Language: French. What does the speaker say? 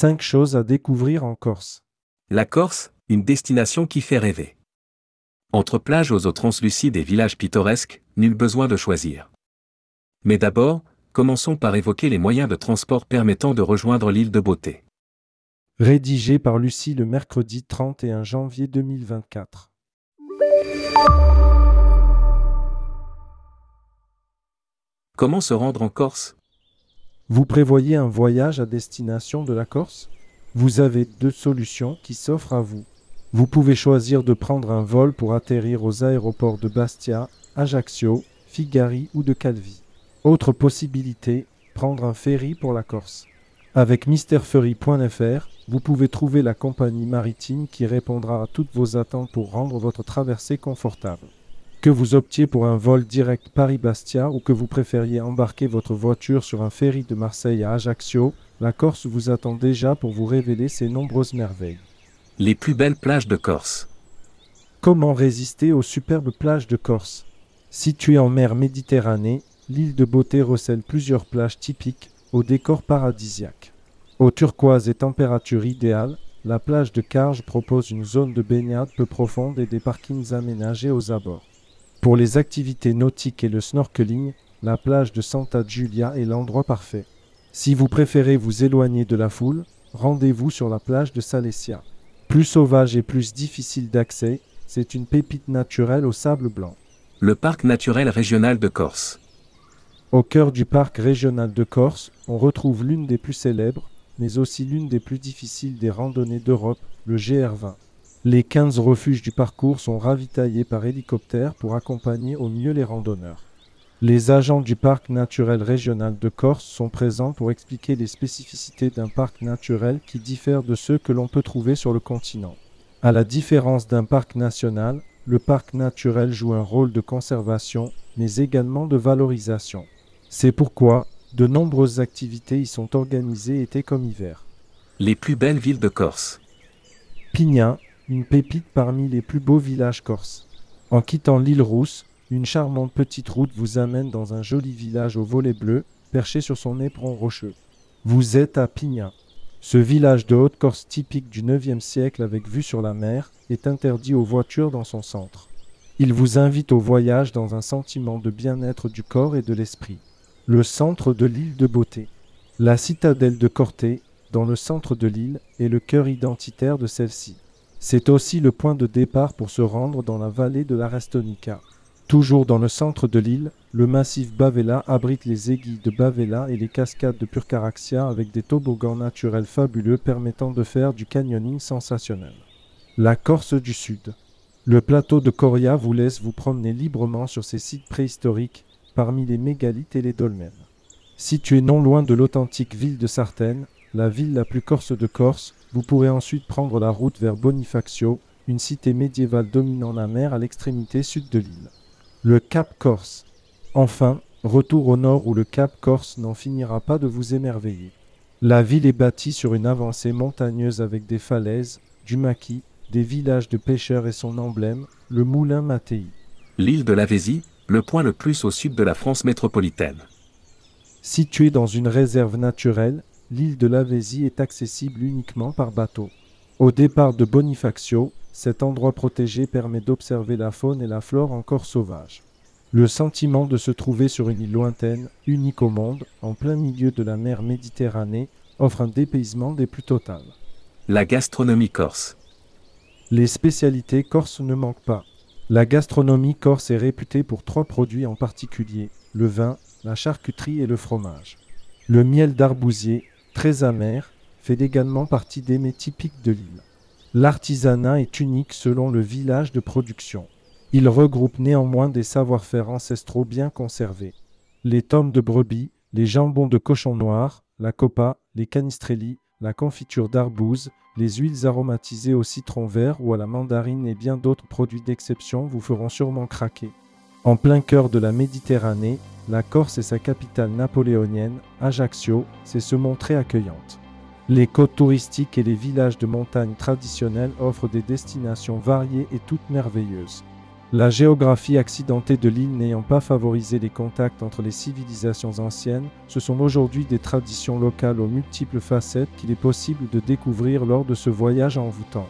5 choses à découvrir en Corse. La Corse, une destination qui fait rêver. Entre plages aux eaux translucides et villages pittoresques, nul besoin de choisir. Mais d'abord, commençons par évoquer les moyens de transport permettant de rejoindre l'île de Beauté. Rédigé par Lucie le mercredi 31 janvier 2024. Comment se rendre en Corse? Vous prévoyez un voyage à destination de la Corse? Vous avez deux solutions qui s'offrent à vous. Vous pouvez choisir de prendre un vol pour atterrir aux aéroports de Bastia, Ajaccio, Figari ou de Calvi. Autre possibilité, prendre un ferry pour la Corse. Avec misterferry.fr, vous pouvez trouver la compagnie maritime qui répondra à toutes vos attentes pour rendre votre traversée confortable. Que vous optiez pour un vol direct Paris-Bastia ou que vous préfériez embarquer votre voiture sur un ferry de Marseille à Ajaccio, la Corse vous attend déjà pour vous révéler ses nombreuses merveilles. Les plus belles plages de Corse. Comment résister aux superbes plages de Corse? Située en mer Méditerranée, l'île de Beauté recèle plusieurs plages typiques au décor paradisiaque. Aux turquoise et température idéale, la plage de Carge propose une zone de baignade peu profonde et des parkings aménagés aux abords. Pour les activités nautiques et le snorkeling, la plage de Santa Giulia est l'endroit parfait. Si vous préférez vous éloigner de la foule, rendez-vous sur la plage de Salesia. Plus sauvage et plus difficile d'accès, c'est une pépite naturelle au sable blanc. Le parc naturel régional de Corse. Au cœur du parc régional de Corse, on retrouve l'une des plus célèbres, mais aussi l'une des plus difficiles des randonnées d'Europe, le GR20. Les 15 refuges du parcours sont ravitaillés par hélicoptère pour accompagner au mieux les randonneurs. Les agents du parc naturel régional de Corse sont présents pour expliquer les spécificités d'un parc naturel qui diffère de ceux que l'on peut trouver sur le continent. À la différence d'un parc national, le parc naturel joue un rôle de conservation, mais également de valorisation. C'est pourquoi de nombreuses activités y sont organisées été comme hiver. Les plus belles villes de Corse. Pignan, une pépite parmi les plus beaux villages corses. En quittant l'île Rousse, une charmante petite route vous amène dans un joli village au volet bleu, perché sur son éperon rocheux. Vous êtes à Pignan. Ce village de Haute-Corse typique du IXe siècle avec vue sur la mer est interdit aux voitures dans son centre. Il vous invite au voyage dans un sentiment de bien-être du corps et de l'esprit. Le centre de l'île de Beauté. La citadelle de Corté, dans le centre de l'île, est le cœur identitaire de celle-ci. C'est aussi le point de départ pour se rendre dans la vallée de la Restonica. Toujours dans le centre de l'île, le massif Bavella abrite les aiguilles de Bavella et les cascades de Purcaraxia avec des toboggans naturels fabuleux permettant de faire du canyoning sensationnel. La Corse du Sud. Le plateau de Coria vous laisse vous promener librement sur ces sites préhistoriques parmi les mégalithes et les dolmens. Situé non loin de l'authentique ville de Sartène, la ville la plus corse de Corse, vous pourrez ensuite prendre la route vers Bonifacio, une cité médiévale dominant la mer à l'extrémité sud de l'île. Le Cap Corse. Enfin, retour au nord où le Cap Corse n'en finira pas de vous émerveiller. La ville est bâtie sur une avancée montagneuse avec des falaises, du maquis, des villages de pêcheurs et son emblème, le moulin Mattei. L'île de Lavésie, le point le plus au sud de la France métropolitaine. Située dans une réserve naturelle, l'île de Lavésie est accessible uniquement par bateau. Au départ de Bonifacio, cet endroit protégé permet d'observer la faune et la flore encore sauvages. Le sentiment de se trouver sur une île lointaine, unique au monde, en plein milieu de la mer Méditerranée, offre un dépaysement des plus totales. La gastronomie corse. Les spécialités corses ne manquent pas. La gastronomie corse est réputée pour trois produits en particulier, le vin, la charcuterie et le fromage. Le miel d'arbousier, très amer, fait également partie des mets typiques de l'île. L'artisanat est unique selon le village de production. Il regroupe néanmoins des savoir-faire ancestraux bien conservés. Les tomes de brebis, les jambons de cochon noir, la copa, les canistrelli, la confiture d'arbouze, les huiles aromatisées au citron vert ou à la mandarine et bien d'autres produits d'exception vous feront sûrement craquer. En plein cœur de la Méditerranée, la Corse et sa capitale napoléonienne, Ajaccio, sait se montrer accueillante. Les côtes touristiques et les villages de montagne traditionnels offrent des destinations variées et toutes merveilleuses. La géographie accidentée de l'île n'ayant pas favorisé les contacts entre les civilisations anciennes, ce sont aujourd'hui des traditions locales aux multiples facettes qu'il est possible de découvrir lors de ce voyage envoûtant.